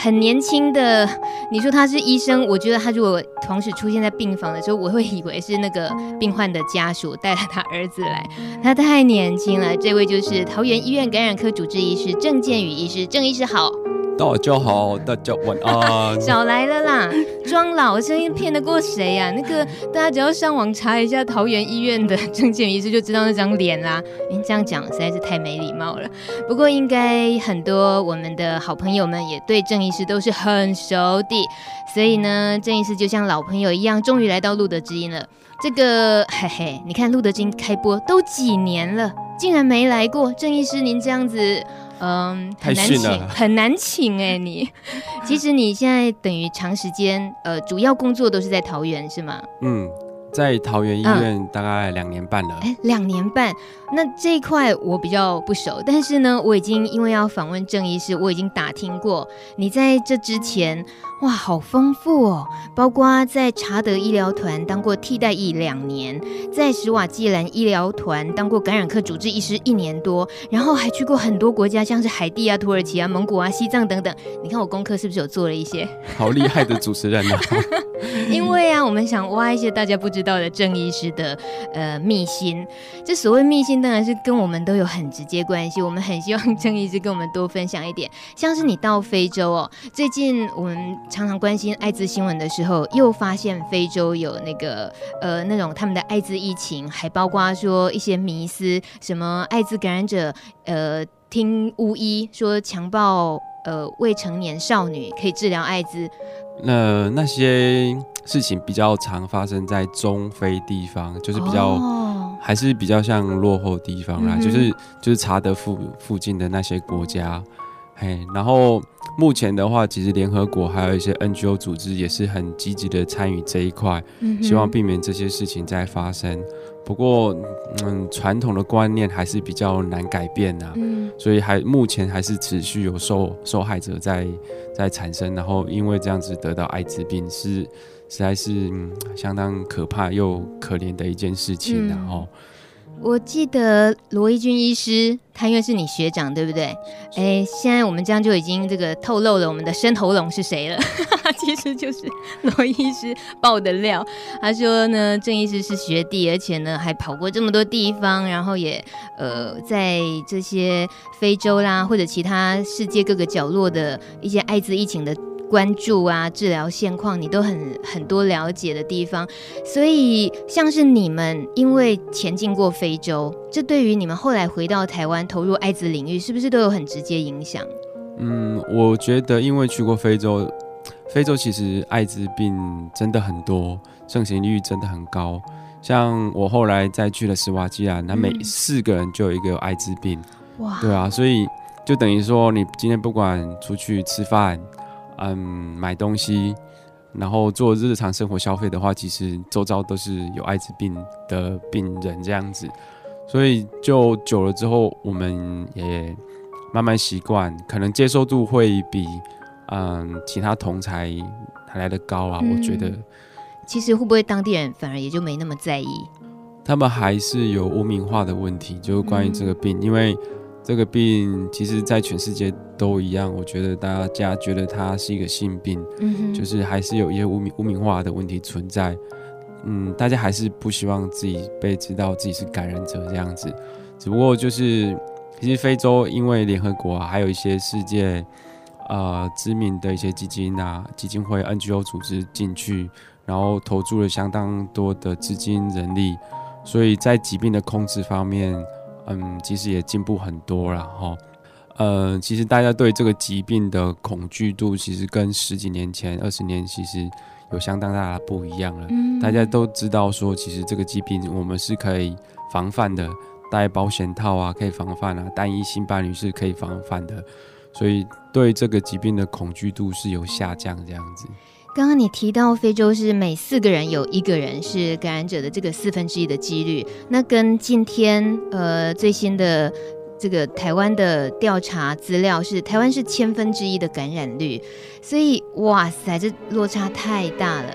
很年轻的，你说他是医生，我觉得他如果同时出现在病房的时候，我会以为是那个病患的家属带了他儿子来。他太年轻了，这位就是桃园医院感染科主治医师郑建宇医师，郑医师好。大家好，大家晚安。少来了啦，装老声音骗得过谁呀、那个大家只要上网查一下桃园医院的郑建宇医师，就知道那张脸啦。您这样讲实在是太没礼貌了。不过应该很多我们的好朋友们也对郑医师都是很熟的，所以呢，郑医师就像老朋友一样，终于来到路德之音了。这个嘿嘿，你看路德知音开播都几年了，竟然没来过。郑医师，您这样子。嗯，很难请，很难请哎、欸！你其实你现在等于长时间，呃，主要工作都是在桃园是吗？嗯，在桃园医院大概两年半了。哎、嗯，两年半，那这一块我比较不熟，但是呢，我已经因为要访问郑医师，我已经打听过你在这之前。哇，好丰富哦！包括在查德医疗团当过替代役两年，在史瓦济兰医疗团当过感染科主治医师一年多，然后还去过很多国家，像是海地啊、土耳其啊、蒙古啊、西藏等等。你看我功课是不是有做了一些？好厉害的主持人啊！因为啊，我们想挖一些大家不知道到了郑医师的呃秘辛。这所谓秘辛，当然是跟我们都有很直接关系。我们很希望 郑医师跟我们多分享一点，像是你到非洲哦，最近我们。常常关心艾滋新闻的时候，又发现非洲有那个呃那种他们的艾滋疫情，还包括说一些迷思，什么艾滋感染者呃听巫医说强暴呃未成年少女可以治疗艾滋。那那些事情比较常发生在中非地方，就是比较、哦、还是比较像落后地方啦，嗯、就是就是查德附附近的那些国家。嘿，然后目前的话，其实联合国还有一些 NGO 组织也是很积极的参与这一块，嗯、希望避免这些事情再发生。不过，嗯，传统的观念还是比较难改变呐、啊，嗯、所以还目前还是持续有受受害者在在产生，然后因为这样子得到艾滋病是实在是、嗯、相当可怕又可怜的一件事情，然后。我记得罗一军医师，他因为是你学长，对不对？哎，现在我们这样就已经这个透露了我们的深喉咙是谁了，其实就是罗医师爆的料。他说呢，郑医师是学弟，而且呢还跑过这么多地方，然后也呃在这些非洲啦或者其他世界各个角落的一些艾滋疫情的。关注啊，治疗现况，你都很很多了解的地方，所以像是你们因为前进过非洲，这对于你们后来回到台湾投入艾滋领域，是不是都有很直接影响？嗯，我觉得因为去过非洲，非洲其实艾滋病真的很多，盛行率真的很高。像我后来再去了斯瓦基兰，那每四个人就有一个艾滋病。哇，对啊，所以就等于说，你今天不管出去吃饭。嗯，买东西，然后做日常生活消费的话，其实周遭都是有艾滋病的病人这样子，所以就久了之后，我们也慢慢习惯，可能接受度会比嗯其他同才还来得高啊。嗯，我觉得，其实会不会当地人反而也就没那么在意？他们还是有污名化的问题，就是关于这个病，嗯，因为。这个病其实，在全世界都一样。我觉得大家觉得它是一个性病，嗯、就是还是有一些污名污名化的问题存在。嗯，大家还是不希望自己被知道自己是感染者这样子。只不过就是，其实非洲因为联合国啊，还有一些世界呃知名的一些基金啊、基金会、NGO 组织进去，然后投注了相当多的资金、人力，所以在疾病的控制方面。嗯，其实也进步很多了哈。呃，其实大家对这个疾病的恐惧度，其实跟十几年前、二十年其实有相当大的不一样了。嗯，大家都知道说，其实这个疾病我们是可以防范的，戴保险套啊可以防范啊，单一性伴侣是可以防范的，所以对这个疾病的恐惧度是有下降这样子。刚刚你提到非洲是每四个人有一个人是感染者的这个四分之一的几率，那跟今天呃最新的这个台湾的调查资料是台湾是千分之一的感染率，所以哇塞，这落差太大了。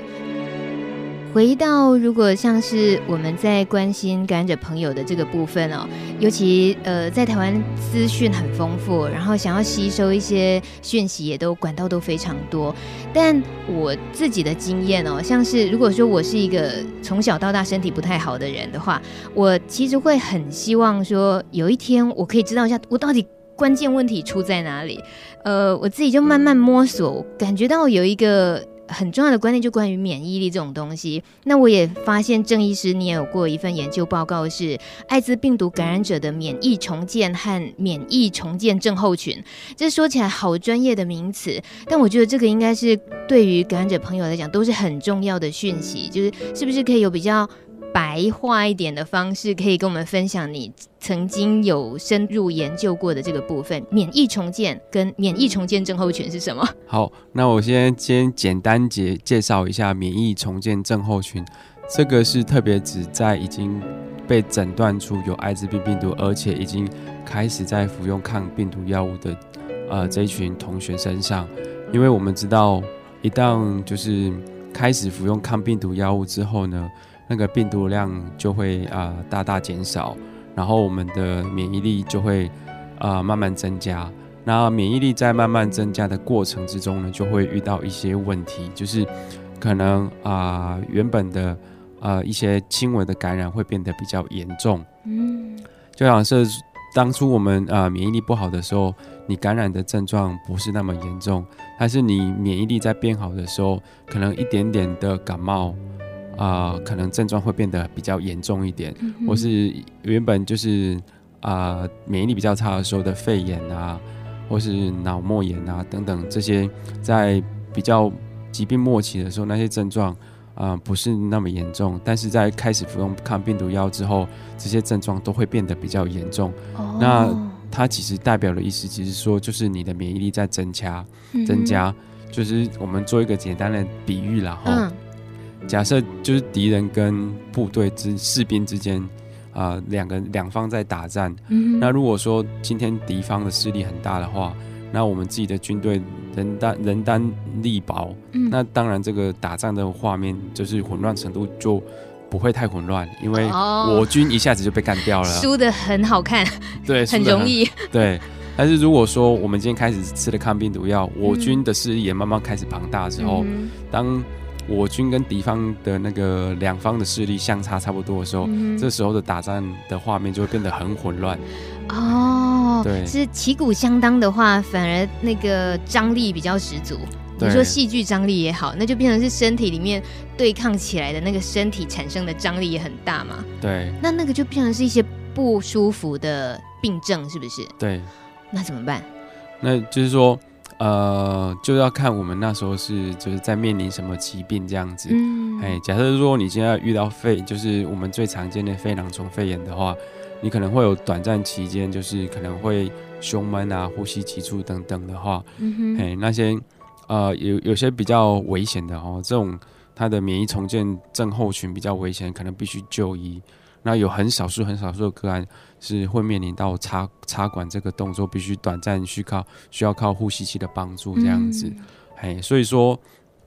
回到，如果像是我们在关心感染者朋友的这个部分哦，尤其呃在台湾资讯很丰富，然后想要吸收一些讯息也都管道都非常多。但我自己的经验哦，像是如果说我是一个从小到大身体不太好的人的话，我其实会很希望说有一天我可以知道一下我到底关键问题出在哪里。呃，我自己就慢慢摸索，感觉到有一个。很重要的观念就关于免疫力这种东西。那我也发现郑医师，你也有过一份研究报告，是艾滋病毒感染者的免疫重建和免疫重建症候群。这说起来好专业的名词，但我觉得这个应该是对于感染者朋友来讲都是很重要的讯息。就是是不是可以有比较白话一点的方式，可以跟我们分享你曾经有深入研究过的这个部分，免疫重建跟免疫重建症候群是什么？好，那我先先简单介介绍一下免疫重建症候群。这个是特别指在已经被诊断出有艾滋病病毒，而且已经开始在服用抗病毒药物的呃这一群同学身上，因为我们知道，一旦就是开始服用抗病毒药物之后呢。那个病毒量就会啊、大大减少，然后我们的免疫力就会啊、慢慢增加。那免疫力在慢慢增加的过程之中呢，就会遇到一些问题，就是可能啊、原本的呃一些轻微的感染会变得比较严重。嗯，就像是当初我们啊、免疫力不好的时候，你感染的症状不是那么严重，但是你免疫力在变好的时候，可能一点点的感冒。啊、呃，可能症状会变得比较严重一点，嗯、或是原本就是啊、呃、免疫力比较差的时候的肺炎啊，或是脑膜炎啊等等这些，在比较疾病末期的时候，那些症状啊、呃、不是那么严重，但是在开始服用抗病毒药之后，这些症状都会变得比较严重。哦、那它其实代表的意思，其实说就是你的免疫力在增加，嗯、增加，就是我们做一个简单的比喻啦，哈、嗯。假设就是敌人跟部队之士兵之间，啊、呃，两个两方在打战。嗯、那如果说今天敌方的势力很大的话，那我们自己的军队人单人单力薄，嗯、那当然这个打仗的画面就是混乱程度就不会太混乱，因为我军一下子就被干掉了，输得很好看，对，很容易，对。但是如果说我们今天开始吃了抗病毒药，我军的势力也慢慢开始庞大之后，嗯、当我军跟敌方的那个两方的势力相差差不多的时候，嗯、这时候的打仗的画面就会变得很混乱。哦，对，是旗鼓相当的话，反而那个张力比较十足。对你说戏剧张力也好，那就变成是身体里面对抗起来的那个身体产生的张力也很大嘛。对，那那个就变成是一些不舒服的病症，是不是？对，那怎么办？那就是说。呃，就要看我们那时候是就是在面临什么疾病这样子。嗯，哎，假设说你现在遇到肺，就是我们最常见的肺囊虫肺炎的话，你可能会有短暂期间，就是可能会胸闷啊、呼吸急促等等的话，嗯哼，哎，那些呃有有些比较危险的哦，这种它的免疫重建症候群比较危险，可能必须就医。那有很少数、很少数的个案是会面临到插插管这个动作，必须短暂需靠需要靠呼吸器的帮助这样子。嘿、嗯，所以说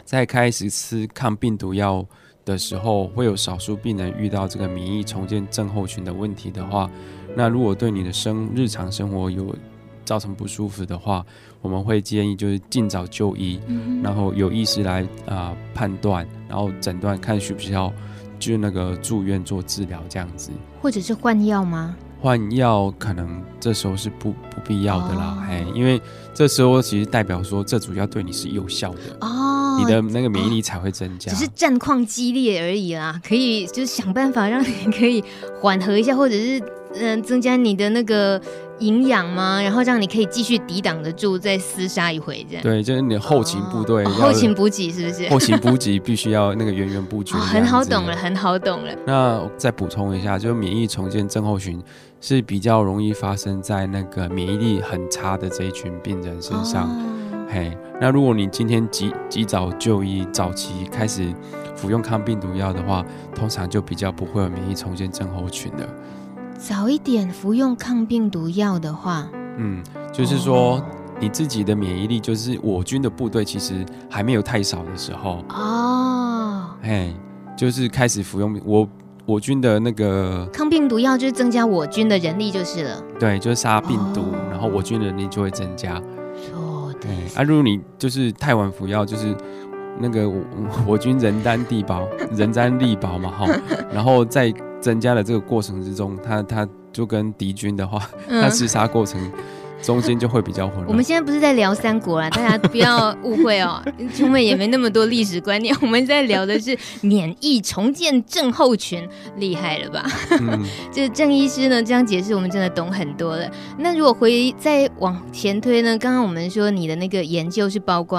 在开始吃抗病毒药的时候，会有少数病人遇到这个免疫重建症候群的问题的话，那如果对你的生日常生活有造成不舒服的话，我们会建议就是尽早就医，嗯、然后有意识来啊、呃、判断，然后诊断看需不需要。就那个住院做治疗这样子，或者是换药吗？换药可能这时候是不不必要的啦，哎、哦，因为这时候其实代表说这主要对你是有效的哦，你的那个免疫力才会增加。只是战况激烈而已啦，可以就是想办法让你可以缓和一下，或者是嗯增加你的那个。营养吗？然后让你可以继续抵挡得住，再厮杀一回，这样。对，就是你的后勤部队、哦，后勤补给是不是？后勤补给必须要那个源源不绝、哦。很好懂了，很好懂了。那再补充一下，就是免疫重建症候群是比较容易发生在那个免疫力很差的这一群病人身上。哦、嘿，那如果你今天及及早就医，早期开始服用抗病毒药的话，通常就比较不会有免疫重建症候群的。早一点服用抗病毒药的话，嗯，就是说你自己的免疫力，就是我军的部队其实还没有太少的时候哦，哎，就是开始服用我我军的那个抗病毒药，就是增加我军的人力就是了。对，就是杀病毒，哦，然后我军的人力就会增加。哦，对。啊，如果你就是太晚服药，就是那个我 我军人单地薄，人单力薄嘛，哈，然后再。增加的这个过程之中，他他就跟敌军的话，他厮杀过程。中间就会比较混乱。我们现在不是在聊三国啦，大家不要误会哦。聪妹也没那么多历史观念，我们在聊的是免疫重建症候群，厉害了吧？嗯，就是郑医师呢这样解释，我们真的懂很多了。那如果回再往前推呢？刚刚我们说你的那个研究是包括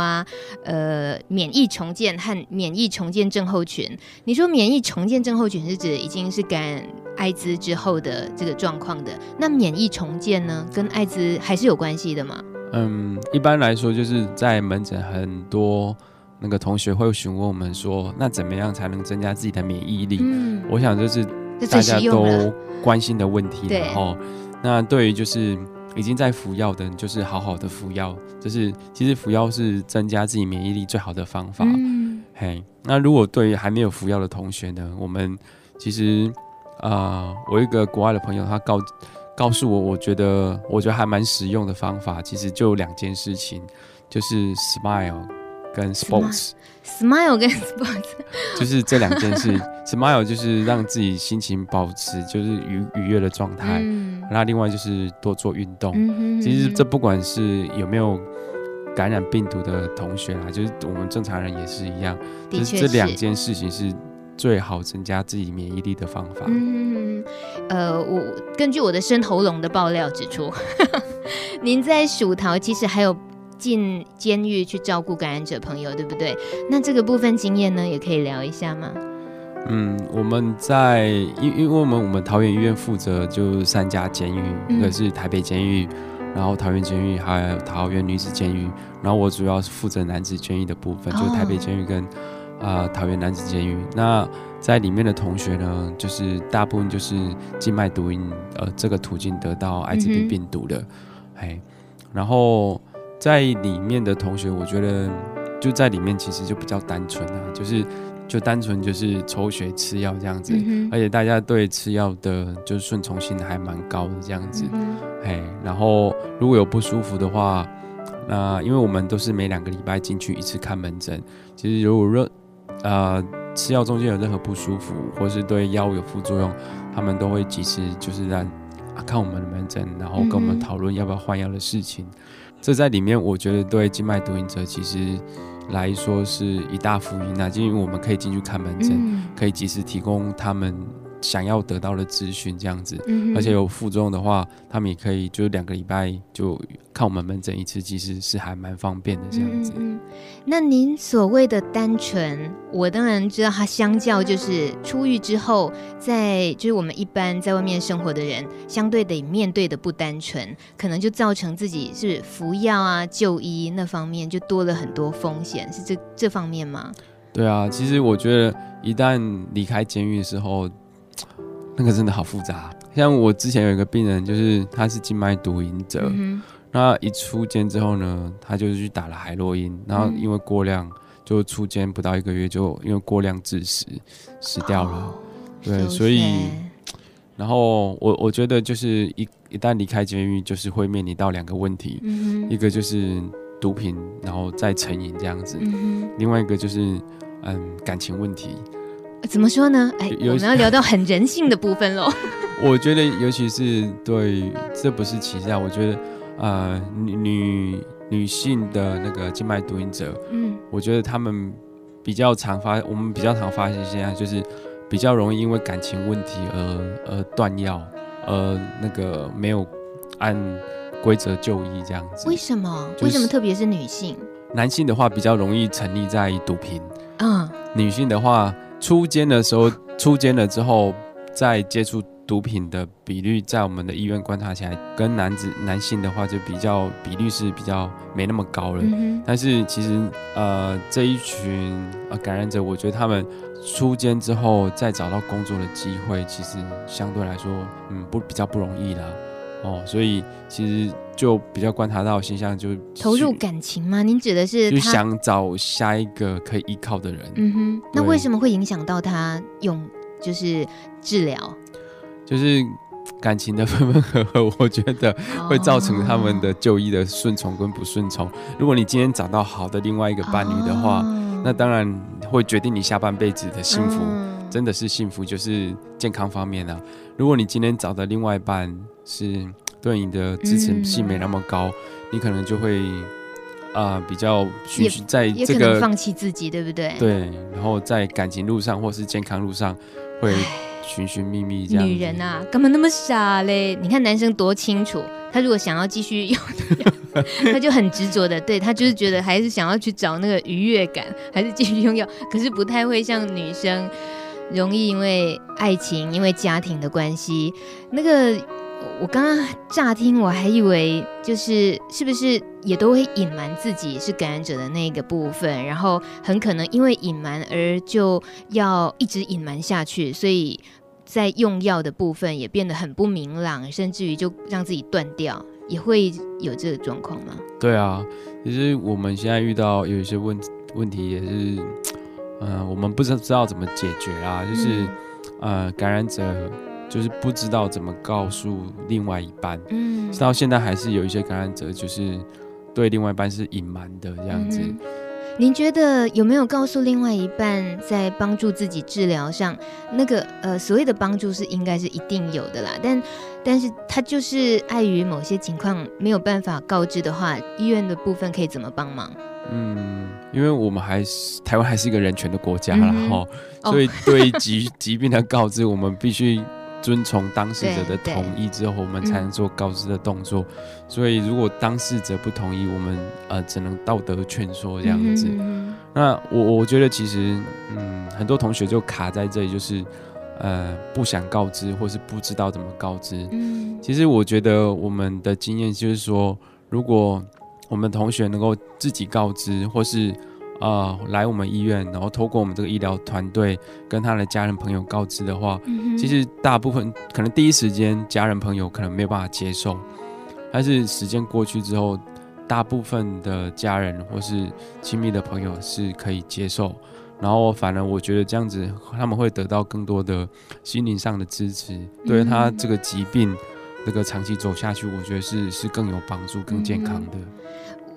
呃免疫重建和免疫重建症候群。你说免疫重建症候群是指已经是感染艾滋之后的这个状况的，那免疫重建呢，跟艾滋还是有关系的吗？嗯，一般来说就是在门诊，很多那个同学会询问我们说，那怎么样才能增加自己的免疫力？嗯，我想这是大家都关心的问题。然后，那对于就是已经在服药的，就是好好的服药，就是其实服药是增加自己免疫力最好的方法。嗯，嘿，那如果对于还没有服药的同学呢，我们其实。啊、呃，我一个国外的朋友，他告告诉我，我觉得我觉得还蛮实用的方法，其实就两件事情，就是 smile 跟 sports。smile 跟 sports 就是这两件事。smile 就是让自己心情保持就是愉愉悦的状态，嗯，那另外就是多做运动，嗯哼嗯哼。其实这不管是有没有感染病毒的同学啦，就是我们正常人也是一样，就是这两件事情是。最好增加自己免疫力的方法。嗯，呃，我根据我的深喉咙的爆料指出，您在蜀桃其实还有进监狱去照顾感染者朋友，对不对？那这个部分经验呢，也可以聊一下吗？嗯，我们在因因为我们我们桃园医院负责就三家监狱，一个是台北监狱，然后桃园监狱，还有桃园女子监狱，然后我主要是负责男子监狱的部分，哦、就是台北监狱跟。啊、呃，桃园男子监狱，那在里面的同学呢，就是大部分就是静脉毒瘾，呃，这个途径得到艾滋病病毒的，哎、嗯，然后在里面的同学，我觉得就在里面其实就比较单纯啊，就是就单纯就是抽血吃药这样子、嗯，而且大家对吃药的就是顺从性还蛮高的这样子，嗯、嘿，然后如果有不舒服的话，那因为我们都是每两个礼拜进去一次看门诊，其实如果热。呃，吃药中间有任何不舒服，或是对药物有副作用，他们都会及时就是让、啊、看我们的门诊，然后跟我们讨论要不要换药的事情、嗯。这在里面，我觉得对静脉毒瘾者其实来说是一大福音啊，就因为我们可以进去看门诊、嗯，可以及时提供他们。想要得到的资讯这样子、嗯，而且有副作用的话，他们也可以就两个礼拜就看我们门诊一次，其实是还蛮方便的这样子。嗯、那您所谓的单纯，我当然知道，它相较就是出狱之后，在就是我们一般在外面生活的人，相对得面对的不单纯，可能就造成自己是服药啊、就医那方面就多了很多风险，是这这方面吗？对啊，其实我觉得一旦离开监狱的时候。那个真的好复杂，像我之前有一个病人，就是他是静脉毒瘾者，嗯，那一出监之后呢，他就去打了海洛因，然后因为过量，就出监不到一个月就因为过量致死，死掉了。哦、对，所以，然后我我觉得就是一一旦离开监狱，就是会面临到两个问题，嗯，一个就是毒品，然后再成瘾这样子，嗯，另外一个就是嗯感情问题。怎么说呢？哎，我们要聊到很人性的部分喽。我觉得，尤其是对，这不是歧视啊。我觉得，呃，女女女性的那个静脉毒瘾者，嗯，我觉得他们比较常发，我们比较常发现现在就是比较容易因为感情问题而而断药，而那个没有按规则就医这样子。为什么？为什么特别是女性？男性的话比较容易沉溺在毒品，嗯，女性的话。出监的时候，出监了之后，再接触毒品的比率，在我们的医院观察起来，跟男子男性的话就比较比率是比较没那么高了。嗯、但是其实呃这一群呃感染者，我觉得他们出监之后再找到工作的机会，其实相对来说嗯不比较不容易啦。哦，所以其实就比较观察到现象，就投入感情吗？您指的是就想找下一个可以依靠的人。嗯哼，那为什么会影响到他用就是治疗？就是感情的分分合合，我觉得会造成他们的就医的顺从跟不顺从。如果你今天找到好的另外一个伴侣的话，那当然会决定你下半辈子的幸福，真的是幸福，就是健康方面啊。如果你今天找的另外一半是对你的支持性没那么高，你可能就会啊比较循循在这个放弃自己，对不对？对，然后在感情路上或是健康路上会。寻寻觅觅这样，女人啊，干嘛那么傻嘞？你看男生多清楚，他如果想要继续用，他就很执着的，对，他就是觉得还是想要去找那个愉悦感，还是继续拥有，可是不太会像女生容易因为爱情、因为家庭的关系，那个我刚刚乍听我还以为就是是不是也都会隐瞒自己是感染者的那个部分，然后很可能因为隐瞒而就要一直隐瞒下去，所以。在用药的部分也变得很不明朗，甚至于就让自己断掉，也会有这个状况吗？对啊，其实我们现在遇到有一些问问题，也是，呃，我们不知知道怎么解决啊，就是，嗯、呃，感染者就是不知道怎么告诉另外一半，嗯，到现在还是有一些感染者就是对另外一半是隐瞒的这样子。嗯。您觉得有没有告诉另外一半，在帮助自己治疗上，那个呃所谓的帮助是应该是一定有的啦，但但是他就是碍于某些情况没有办法告知的话，医院的部分可以怎么帮忙？嗯，因为我们还是台湾还是一个人权的国家啦，哈、嗯，所以对疾 疾病的告知，我们必须。遵从当事者的同意之后，我们才能做告知的动作。嗯、所以，如果当事者不同意，我们呃只能道德劝说这样子。嗯、那我我觉得其实嗯，很多同学就卡在这里，就是呃不想告知，或是不知道怎么告知。嗯、其实我觉得我们的经验就是说，如果我们同学能够自己告知，或是啊、呃，来我们医院，然后透过我们这个医疗团队跟他的家人朋友告知的话，嗯、其实大部分可能第一时间家人朋友可能没有办法接受，但是时间过去之后，大部分的家人或是亲密的朋友是可以接受，然后反而我觉得这样子他们会得到更多的心灵上的支持，对他这个疾病这个长期走下去，我觉得是是更有帮助、更健康的。嗯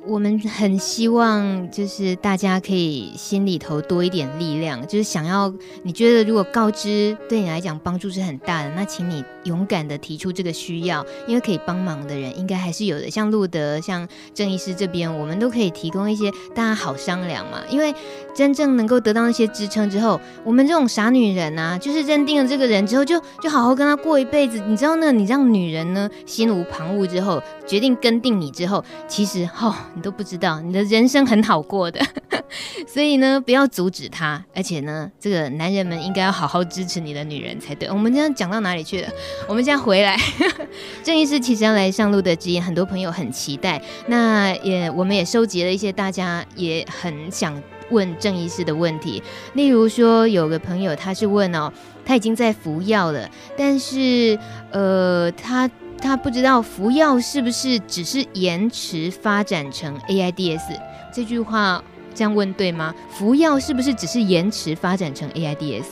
我们很希望，就是大家可以心里头多一点力量，就是想要你觉得如果告知对你来讲帮助是很大的，那请你勇敢的提出这个需要，因为可以帮忙的人应该还是有的，像路德、像郑医师这边，我们都可以提供一些大家好商量嘛。因为真正能够得到那些支撑之后，我们这种傻女人啊，就是认定了这个人之后就，就好好跟他过一辈子。你知道那你让女人呢心无旁骛之后，决定跟定你之后，其实哦。你都不知道，你的人生很好过的，所以呢，不要阻止他。而且呢，这个男人们应该要好好支持你的女人才对。我们这样讲到哪里去了？我们现在回来，郑医师其实要来上路的之夜，很多朋友很期待。那也，我们也收集了一些大家也很想问郑医师的问题。例如说，有个朋友他是问哦，他已经在服药了，但是呃，他。他不知道服药是不是只是延迟发展成 AIDS？这句话这样问对吗？服药是不是只是延迟发展成 AIDS？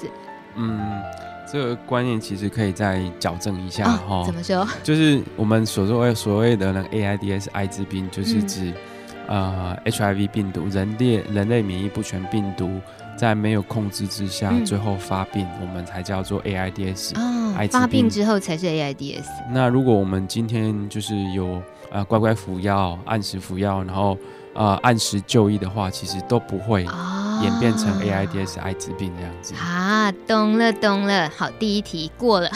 嗯，这个观念其实可以再矫正一下哈、哦。怎么说？就是我们所谓所谓的那个 AIDS 艾滋病，就是指、嗯、呃 HIV 病毒，人类人类免疫不全病毒。在没有控制之下，嗯、最后发病，我们才叫做 AIDS。哦，艾滋病，发病之后才是 AIDS。那如果我们今天就是有呃乖乖服药，按时服药，然后呃按时就医的话，其实都不会演变成 AIDS 艾滋病这样子。啊，懂了懂了。好，第一题过了，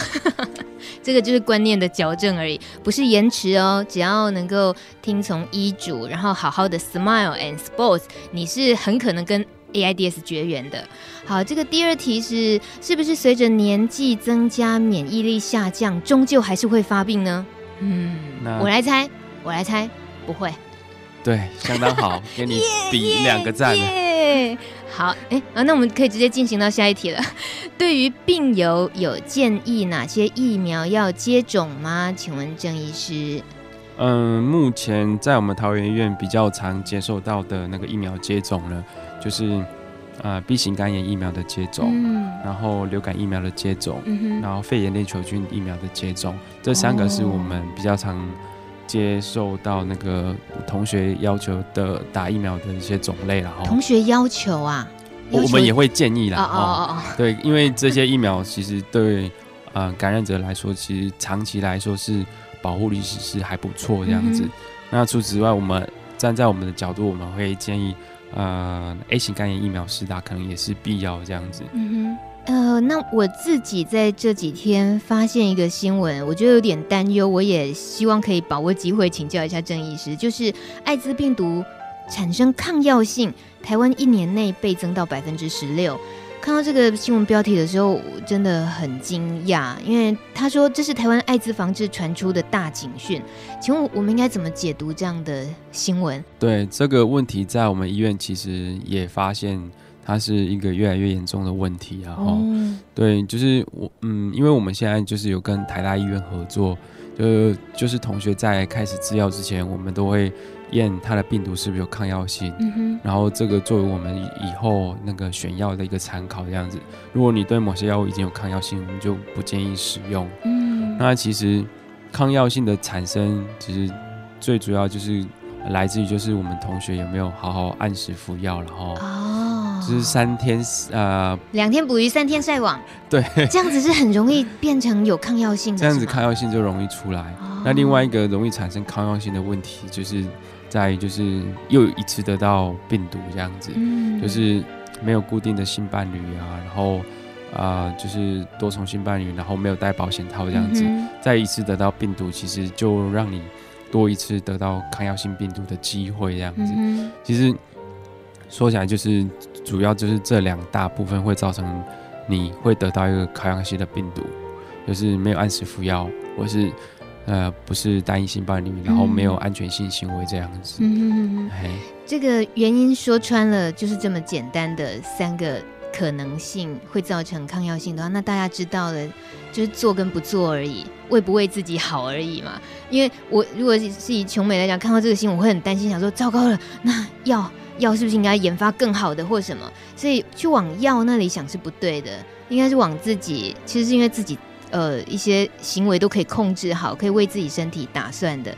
这个就是观念的矫正而已，不是延迟哦。只要能够听从医嘱，然后好好的 smile and sports，你是很可能跟 AIDS 绝缘的。好，这个第二题是，是不是随着年纪增加，免疫力下降，终究还是会发病呢？嗯，我来猜，我来猜，不会。对，相当好，给你比两个赞。Yeah, yeah, yeah. 好，哎，啊，那我们可以直接进行到下一题了。对于病友有建议哪些疫苗要接种吗？请问郑医师。嗯，目前在我们桃园医院比较常接受到的那个疫苗接种呢，就是呃 B 型肝炎疫苗的接种，嗯，然后流感疫苗的接种，然后肺炎链球菌疫苗的接种，这三个是我们比较常接受到那个同学要求的打疫苗的一些种类然后。同学要求啊，我我们也会建议啦。哦哦哦，对，因为这些疫苗其实对呃感染者来说，其实长期来说是保护力其实还不错这样子。嗯、那除此之外，我们站在我们的角度，我们会建议呃 A 型肝炎疫苗施打可能也是必要这样子。嗯哼。呃，那我自己在这几天发现一个新闻，我觉得有点担忧，我也希望可以把握机会请教一下郑医师，就是艾滋病毒产生抗药性，台湾一年内倍增到百分之十六。看到这个新闻标题的时候，我真的很惊讶，因为他说这是台湾艾滋防治传出的大警讯。请问我们应该怎么解读这样的新闻？对这个问题，在我们医院其实也发现。它是一个越来越严重的问题，然后，对，就是我，嗯，因为我们现在就是有跟台大医院合作，就就是同学在开始吃药之前，我们都会验它的病毒是不是有抗药性，嗯，然后这个作为我们以后那个选药的一个参考，这样子，如果你对某些药物已经有抗药性，我们就不建议使用。嗯，那其实抗药性的产生，其实最主要就是来自于就是我们同学有没有好好按时服药，然后。哦就是三天，呃，两天捕鱼，三天晒网。对，这样子是很容易变成有抗药性的。这样子抗药性就容易出来。哦。那另外一个容易产生抗药性的问题，就是在就是又一次得到病毒这样子，嗯，就是没有固定的性伴侣啊，然后啊，呃，就是多重性伴侣，然后没有戴保险套这样子，嗯，再一次得到病毒，其实就让你多一次得到抗药性病毒的机会这样子。嗯，其实说起来就是。主要就是这两大部分会造成你会得到一个抗药性的病毒，就是没有按时服药，或是呃不是单一性伴侣，然后没有安全性行为这样子。嗯，这个原因说穿了就是这么简单的三个可能性会造成抗药性的话，那大家知道了，就是做跟不做而已，为不为自己好而已嘛。因为我如果是以琼美来讲，看到这个新闻，我会很担心，想说糟糕了，那药。药是不是应该研发更好的或什么？所以去往药那里想是不对的，应该是往自己。其实是因为自己呃一些行为都可以控制好，可以为自己身体打算的。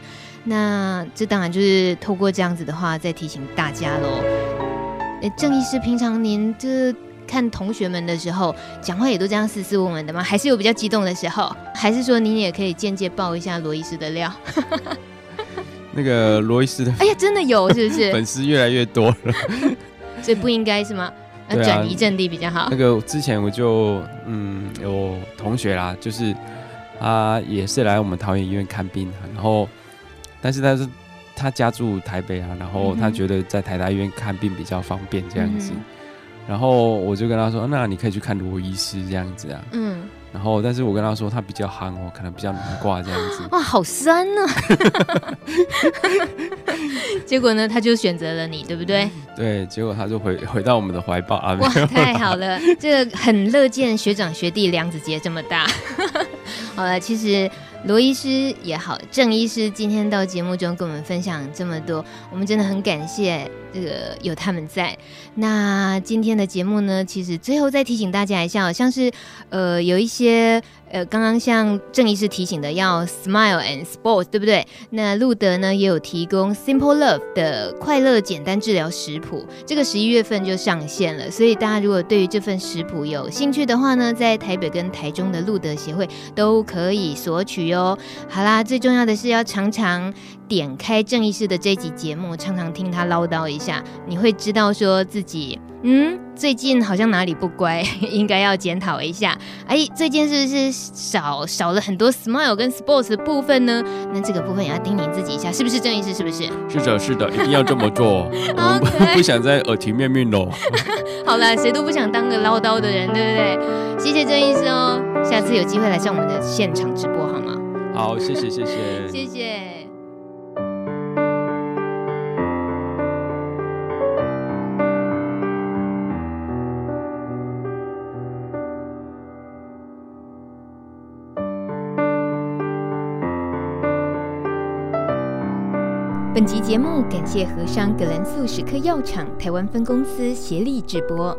那这当然就是透过这样子的话，再提醒大家喽。哎，郑医师，平常您就是看同学们的时候，讲话也都这样斯斯文文的吗？还是有比较激动的时候？还是说您也可以间接爆一下罗医师的料？那个罗医师的，哎呀，真的有是不是？粉丝越来越多了，所以不应该是吗？要转移阵地比较好。那个之前我就嗯有同学啦，就是他也是来我们桃园医院看病，然后但是他是他家住台北啊，然后他觉得在台大医院看病比较方便这样子，嗯、然后我就跟他说，那你可以去看罗医师这样子啊，嗯。然后，但是我跟他说他比较憨哦，可能比较难挂这样子。哇，好酸呢、啊！结果呢，他就选择了你，对不对？对，结果他就回 回到我们的怀抱啊！哇，太好了，这个很乐见学长学弟梁子杰这么大。好了，其实。罗医师也好，郑医师今天到节目中跟我们分享这么多，我们真的很感谢这个有他们在。那今天的节目呢，其实最后再提醒大家一下，像是呃有一些。呃，刚刚像郑医师提醒的，要 smile and sports，对不对？那路德呢也有提供 Simple Love 的快乐简单治疗食谱，这个十一月份就上线了。所以大家如果对于这份食谱有兴趣的话呢，在台北跟台中的路德协会都可以索取哦。好啦，最重要的是要常常点开郑医师的这集节目，常常听他唠叨一下，你会知道说自己。嗯，最近好像哪里不乖，应该要检讨一下。哎，最近是不是少少了很多 smile 跟 sports 的部分呢？那这个部分也要叮咛自己一下，是不是郑医师？是不是？是的，是的，一定要这么做。我们不，不想再耳提面命喽。好了，谁都不想当个唠叨的人，对不对？谢谢郑医师哦，下次有机会来上我们的现场直播好？谢谢，谢谢，谢谢。本集节目感谢和商葛兰素史克药厂台湾分公司协力直播。